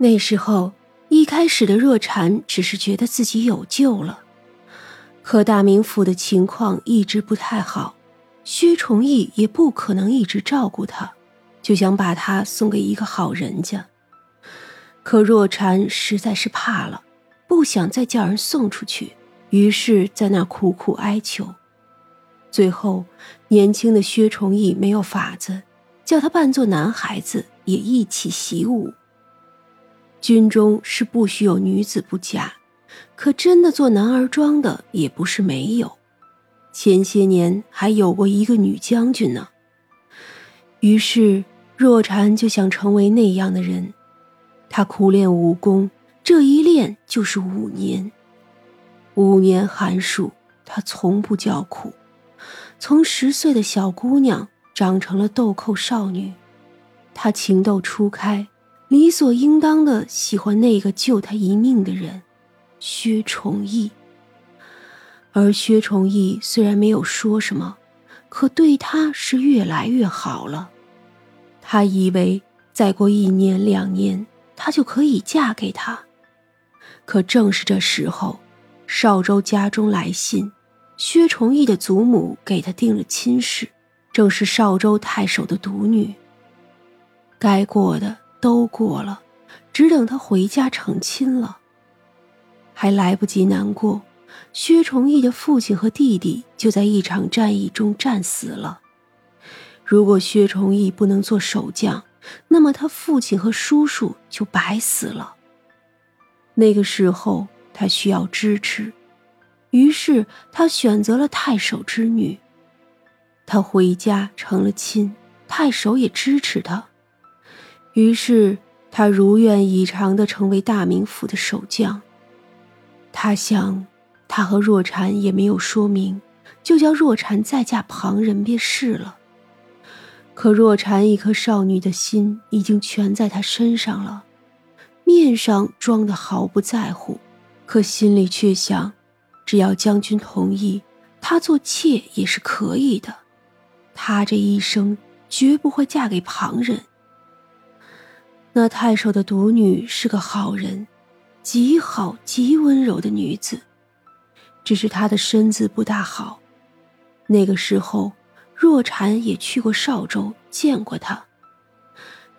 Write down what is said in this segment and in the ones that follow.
那时候，一开始的若禅只是觉得自己有救了，可大名府的情况一直不太好，薛崇义也不可能一直照顾他，就想把他送给一个好人家。可若禅实在是怕了，不想再叫人送出去，于是在那苦苦哀求。最后，年轻的薛崇义没有法子，叫他扮作男孩子也一起习武。军中是不许有女子不嫁，可真的做男儿装的也不是没有。前些年还有过一个女将军呢。于是若禅就想成为那样的人，他苦练武功，这一练就是五年。五年寒暑，他从不叫苦。从十岁的小姑娘长成了豆蔻少女，她情窦初开，理所应当的喜欢那个救她一命的人，薛崇义。而薛崇义虽然没有说什么，可对她是越来越好了。他以为再过一年两年，她就可以嫁给他。可正是这时候，邵州家中来信。薛崇义的祖母给他定了亲事，正是邵州太守的独女。该过的都过了，只等他回家成亲了。还来不及难过，薛崇义的父亲和弟弟就在一场战役中战死了。如果薛崇义不能做守将，那么他父亲和叔叔就白死了。那个时候，他需要支持。于是他选择了太守之女，他回家成了亲，太守也支持他。于是他如愿以偿的成为大名府的守将。他想，他和若禅也没有说明，就叫若禅再嫁旁人便是了。可若禅一颗少女的心已经全在他身上了，面上装的毫不在乎，可心里却想。只要将军同意，她做妾也是可以的。她这一生绝不会嫁给旁人。那太守的独女是个好人，极好极温柔的女子，只是她的身子不大好。那个时候，若禅也去过邵州见过她。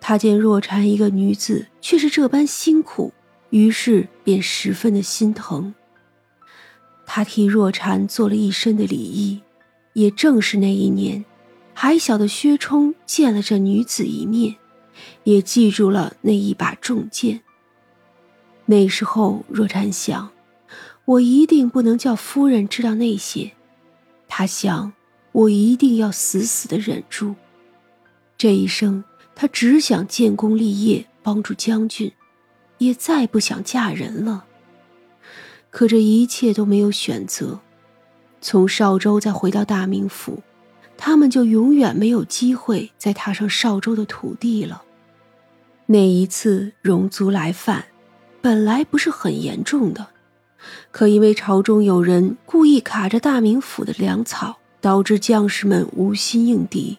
他见若禅一个女子却是这般辛苦，于是便十分的心疼。他替若禅做了一身的礼衣，也正是那一年，还小的薛冲见了这女子一面，也记住了那一把重剑。那时候，若禅想，我一定不能叫夫人知道那些。他想，我一定要死死的忍住。这一生，他只想建功立业，帮助将军，也再不想嫁人了。可这一切都没有选择，从邵州再回到大名府，他们就永远没有机会再踏上邵州的土地了。那一次戎族来犯，本来不是很严重的，可因为朝中有人故意卡着大名府的粮草，导致将士们无心应敌。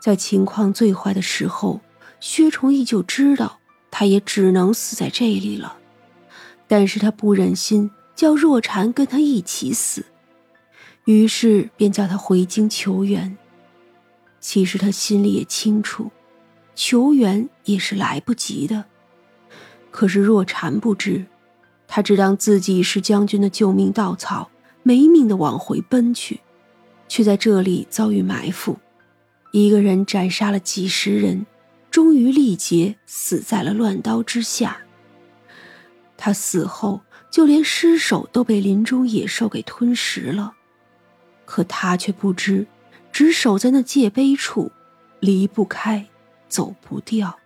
在情况最坏的时候，薛崇义就知道，他也只能死在这里了。但是他不忍心叫若禅跟他一起死，于是便叫他回京求援。其实他心里也清楚，求援也是来不及的。可是若禅不知，他只当自己是将军的救命稻草，没命的往回奔去，却在这里遭遇埋伏，一个人斩杀了几十人，终于力竭死在了乱刀之下。他死后，就连尸首都被林中野兽给吞食了，可他却不知，只守在那界碑处，离不开，走不掉。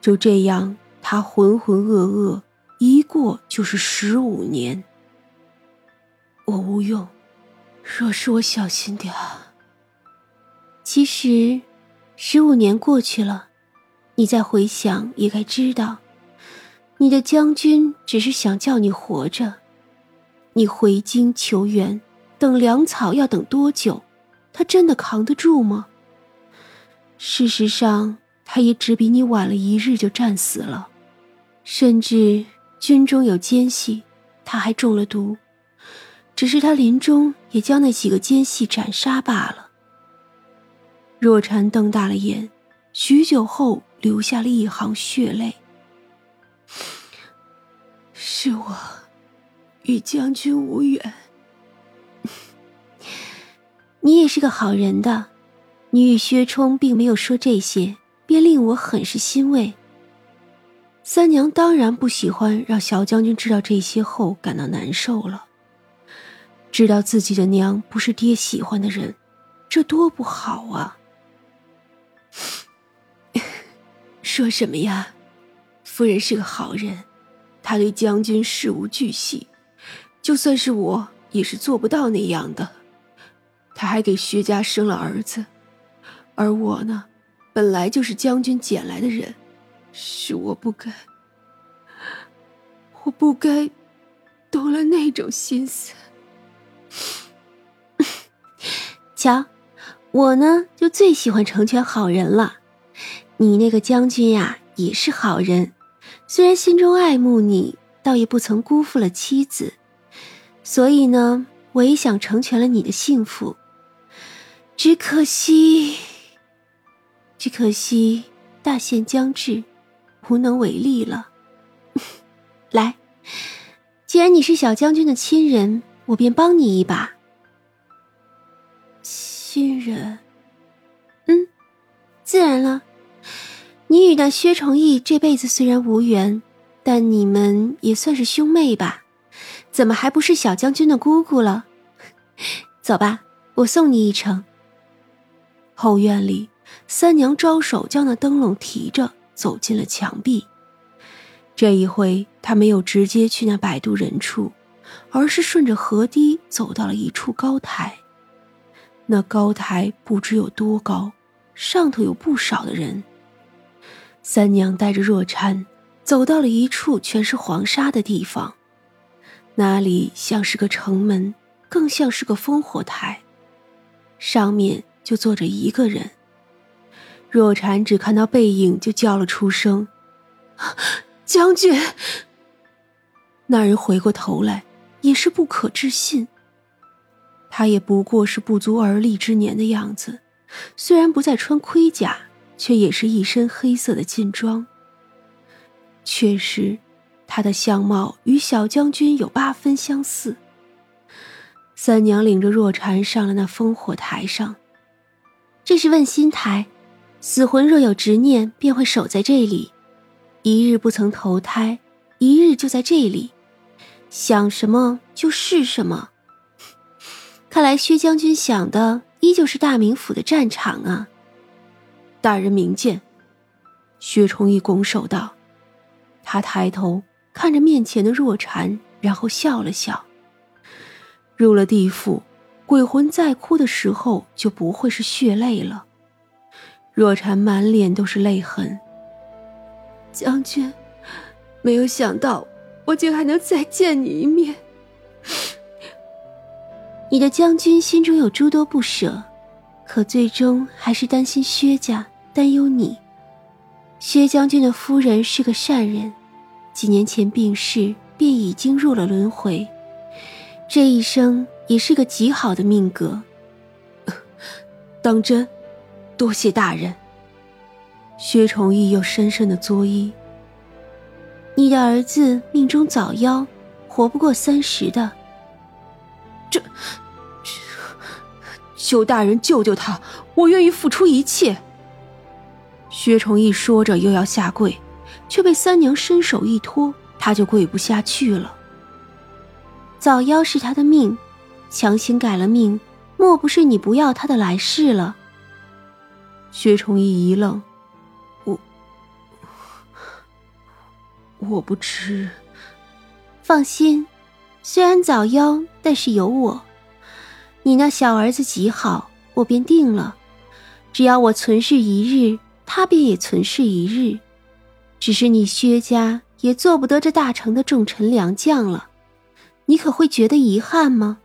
就这样，他浑浑噩噩，一过就是十五年。我无用，若是我小心点其实，十五年过去了，你再回想，也该知道。你的将军只是想叫你活着，你回京求援，等粮草要等多久？他真的扛得住吗？事实上，他也只比你晚了一日就战死了，甚至军中有奸细，他还中了毒，只是他临终也将那几个奸细斩杀罢了。若禅瞪大了眼，许久后流下了一行血泪。是我，与将军无缘。你也是个好人的，你与薛冲并没有说这些，便令我很是欣慰。三娘当然不喜欢让小将军知道这些后感到难受了。知道自己的娘不是爹喜欢的人，这多不好啊！说什么呀？夫人是个好人，她对将军事无巨细，就算是我也是做不到那样的。他还给薛家生了儿子，而我呢，本来就是将军捡来的人，是我不该，我不该动了那种心思。瞧，我呢就最喜欢成全好人了。你那个将军呀，也是好人，虽然心中爱慕你，倒也不曾辜负了妻子。所以呢，我也想成全了你的幸福。只可惜，只可惜大限将至，无能为力了。来，既然你是小将军的亲人，我便帮你一把。亲人？嗯，自然了。你与那薛崇义这辈子虽然无缘，但你们也算是兄妹吧？怎么还不是小将军的姑姑了？走吧，我送你一程。后院里，三娘招手将那灯笼提着走进了墙壁。这一回，她没有直接去那摆渡人处，而是顺着河堤走到了一处高台。那高台不知有多高，上头有不少的人。三娘带着若禅走到了一处全是黄沙的地方，那里像是个城门，更像是个烽火台，上面。就坐着一个人，若禅只看到背影就叫了出声：“将军！”那人回过头来，也是不可置信。他也不过是不足而立之年的样子，虽然不再穿盔甲，却也是一身黑色的劲装。确实，他的相貌与小将军有八分相似。三娘领着若禅上了那烽火台上。这是问心台，死魂若有执念，便会守在这里，一日不曾投胎，一日就在这里，想什么就是什么。看来薛将军想的依旧是大名府的战场啊！大人明鉴。薛崇义拱手道，他抬头看着面前的若禅，然后笑了笑。入了地府。鬼魂在哭的时候就不会是血泪了。若禅满脸都是泪痕。将军，没有想到我竟还能再见你一面。你的将军心中有诸多不舍，可最终还是担心薛家，担忧你。薛将军的夫人是个善人，几年前病逝，便已经入了轮回。这一生。也是个极好的命格。当真，多谢大人。薛崇义又深深的作揖。你的儿子命中早夭，活不过三十的。这这，求大人救救他，我愿意付出一切。薛崇义说着又要下跪，却被三娘伸手一拖，他就跪不下去了。早夭是他的命。强行改了命，莫不是你不要他的来世了？薛崇义一愣，我我不知。放心，虽然早夭，但是有我。你那小儿子极好，我便定了。只要我存世一日，他便也存世一日。只是你薛家也做不得这大成的重臣良将了，你可会觉得遗憾吗？